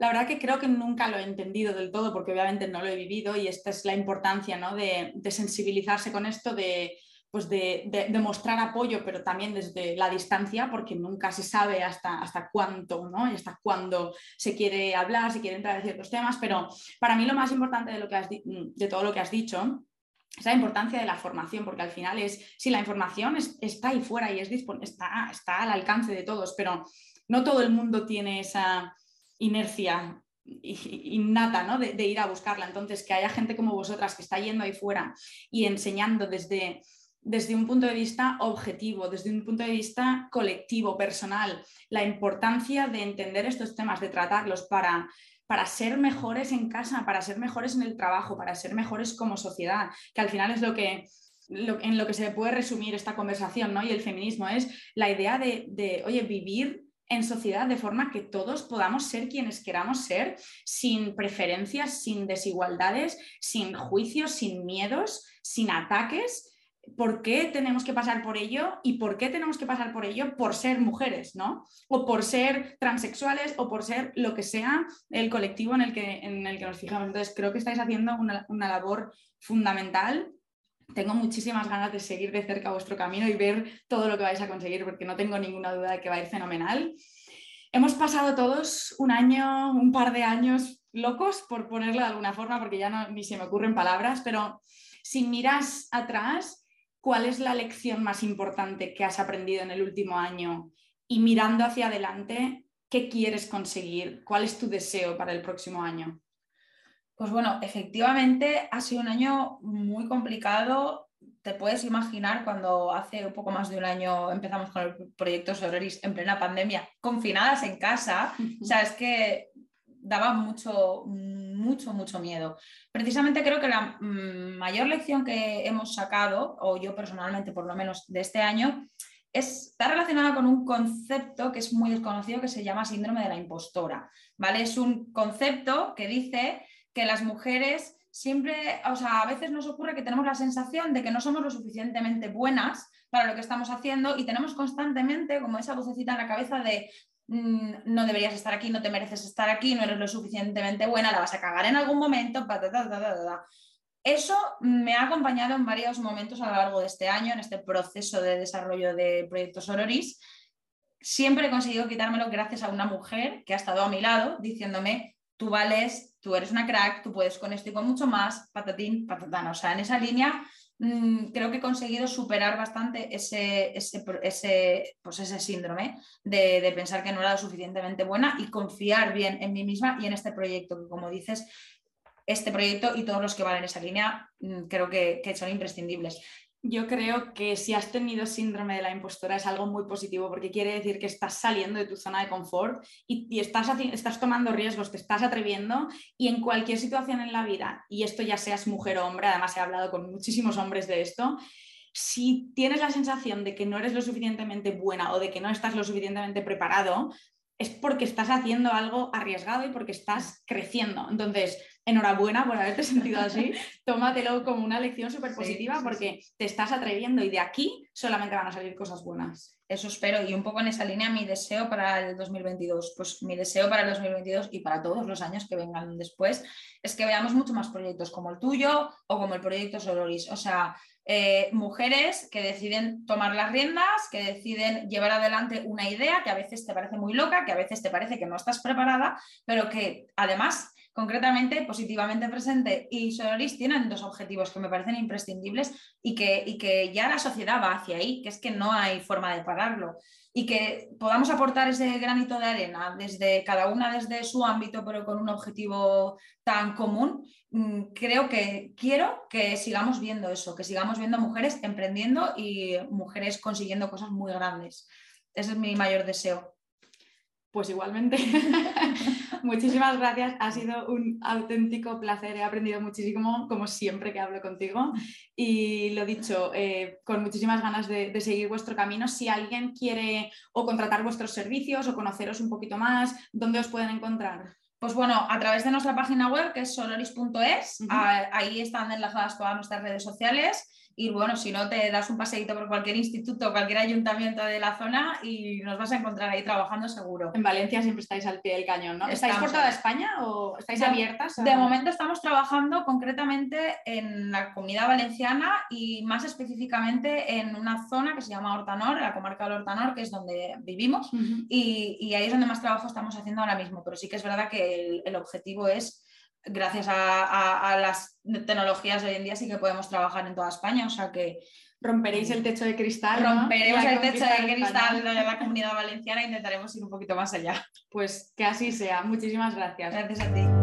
la verdad que creo que nunca lo he entendido del todo porque obviamente no lo he vivido y esta es la importancia ¿no? de, sensibilizarse con esto, de, pues de, mostrar apoyo, pero también desde la distancia, porque nunca se sabe hasta, hasta cuánto ¿no? y hasta cuándo se quiere hablar, se quiere entrar en ciertos temas, pero para mí lo más importante de, lo que has de todo lo que has dicho es la importancia de la formación, porque al final es, si la información está ahí fuera y es está, está al alcance de todos, pero no todo el mundo tiene esa inercia innata ¿no? de, ir a buscarla. Entonces, que haya gente como vosotras que está yendo ahí fuera y enseñando desde, desde un punto de vista objetivo, desde un punto de vista colectivo, personal, la importancia de entender estos temas, de tratarlos para, para ser mejores en casa, para ser mejores en el trabajo, para ser mejores como sociedad, que al final es lo que en lo que se puede resumir esta conversación, ¿no? Y el feminismo es la idea de, de oye, vivir en sociedad de forma que todos podamos ser quienes queramos ser, sin preferencias, sin desigualdades, sin juicios, sin miedos, sin ataques. ¿Por qué tenemos que pasar por ello? ¿Y por qué tenemos que pasar por ello? Por ser mujeres, ¿no? O por ser transexuales o por ser lo que sea el colectivo en el que, en el que nos fijamos. Entonces, creo que estáis haciendo una, una labor fundamental tengo muchísimas ganas de seguir de cerca vuestro camino y ver todo lo que vais a conseguir, porque no tengo ninguna duda de que va a ir fenomenal. Hemos pasado todos un año, un par de años locos, por ponerlo de alguna forma, porque ya no, ni se me ocurren palabras, pero si miras atrás, ¿cuál es la lección más importante que has aprendido en el último año? Y mirando hacia adelante, ¿qué quieres conseguir? ¿Cuál es tu deseo para el próximo año? Pues bueno, efectivamente ha sido un año muy complicado. Te puedes imaginar cuando hace un poco más de un año empezamos con el proyecto Sororis en plena pandemia, confinadas en casa. [LAUGHS] O sea, es que daba mucho, mucho, mucho miedo. Precisamente creo que la mm, mayor lección que hemos sacado, o yo personalmente por lo menos de este año, está relacionada con un concepto que es muy desconocido que se llama síndrome de la impostora. ¿vale? Es un concepto que dice que las mujeres siempre, o sea, a veces nos ocurre que tenemos la sensación de que no somos lo suficientemente buenas para lo que estamos haciendo y tenemos constantemente como esa vocecita en la cabeza de no deberías estar aquí, no te mereces estar aquí, no eres lo suficientemente buena, la vas a cagar en algún momento. Eso me ha acompañado en varios momentos a lo largo de este año, en este proceso de desarrollo de proyectos Ororis. Siempre he conseguido quitármelo gracias a una mujer que ha estado a mi lado diciéndome, tú vales, tú eres una crack, tú puedes con esto y con mucho más, patatín, patatán. O sea, en esa línea mm, creo que he conseguido superar bastante ese, ese, pues ese síndrome de, pensar que no era lo suficientemente buena y confiar bien en mí misma y en este proyecto, que como dices, este proyecto y todos los que van en esa línea mm, creo que, que son imprescindibles. Yo creo que si has tenido síndrome de la impostora es algo muy positivo porque quiere decir que estás saliendo de tu zona de confort y, estás, estás tomando riesgos, te estás atreviendo y en cualquier situación en la vida, y esto ya seas mujer o hombre, además he hablado con muchísimos hombres de esto, si tienes la sensación de que no eres lo suficientemente buena o de que no estás lo suficientemente preparado, es porque estás haciendo algo arriesgado y porque estás creciendo. Entonces, enhorabuena por haberte [LAUGHS] sentido así, [LAUGHS] tómatelo como una lección súper positiva porque te estás atreviendo y de aquí solamente van a salir cosas buenas. Eso espero y un poco en esa línea mi deseo para el 2022, pues mi deseo para el 2022 y para todos los años que vengan después es que veamos mucho más proyectos como el tuyo o como el proyecto Soloris, o sea, eh, mujeres que deciden tomar las riendas, que deciden llevar adelante una idea que a veces te parece muy loca, que a veces te parece que no estás preparada, pero que además concretamente positivamente presente y Soloris tienen dos objetivos que me parecen imprescindibles y que, y que ya la sociedad va hacia ahí, que es que no hay forma de pararlo y que podamos aportar ese granito de arena desde cada una desde su ámbito, pero con un objetivo tan común, mm, creo que quiero que sigamos viendo eso, que sigamos viendo mujeres emprendiendo y mujeres consiguiendo cosas muy grandes. Ese es mi mayor deseo. Pues igualmente. [LAUGHS] [LAUGHS] Muchísimas gracias, ha sido un auténtico placer, he aprendido muchísimo, como siempre que hablo contigo. Y lo dicho, eh, con muchísimas ganas de, de, seguir vuestro camino. Si alguien quiere o contratar vuestros servicios o conoceros un poquito más, ¿dónde os pueden encontrar? Pues bueno, a través de nuestra página web, que es soloris.es, ahí están enlazadas todas nuestras redes sociales y bueno, si no, te das un paseíto por cualquier instituto cualquier ayuntamiento de la zona y nos vas a encontrar ahí trabajando seguro. En Valencia siempre estáis al pie del cañón, ¿no? ¿Estáis por toda España o estáis abiertas? De momento estamos trabajando concretamente en la comunidad valenciana y más específicamente en una zona que se llama Hortanor, la comarca del Hortanor, que es donde vivimos y, ahí es donde más trabajo estamos haciendo ahora mismo. Pero sí que es verdad que el objetivo es gracias a, las tecnologías de hoy en día sí que podemos trabajar en toda España, o sea que romperéis el techo de cristal. Romperemos el techo de cristal de la comunidad valenciana e intentaremos ir un poquito más allá. Pues que así sea. Muchísimas gracias. Gracias a ti.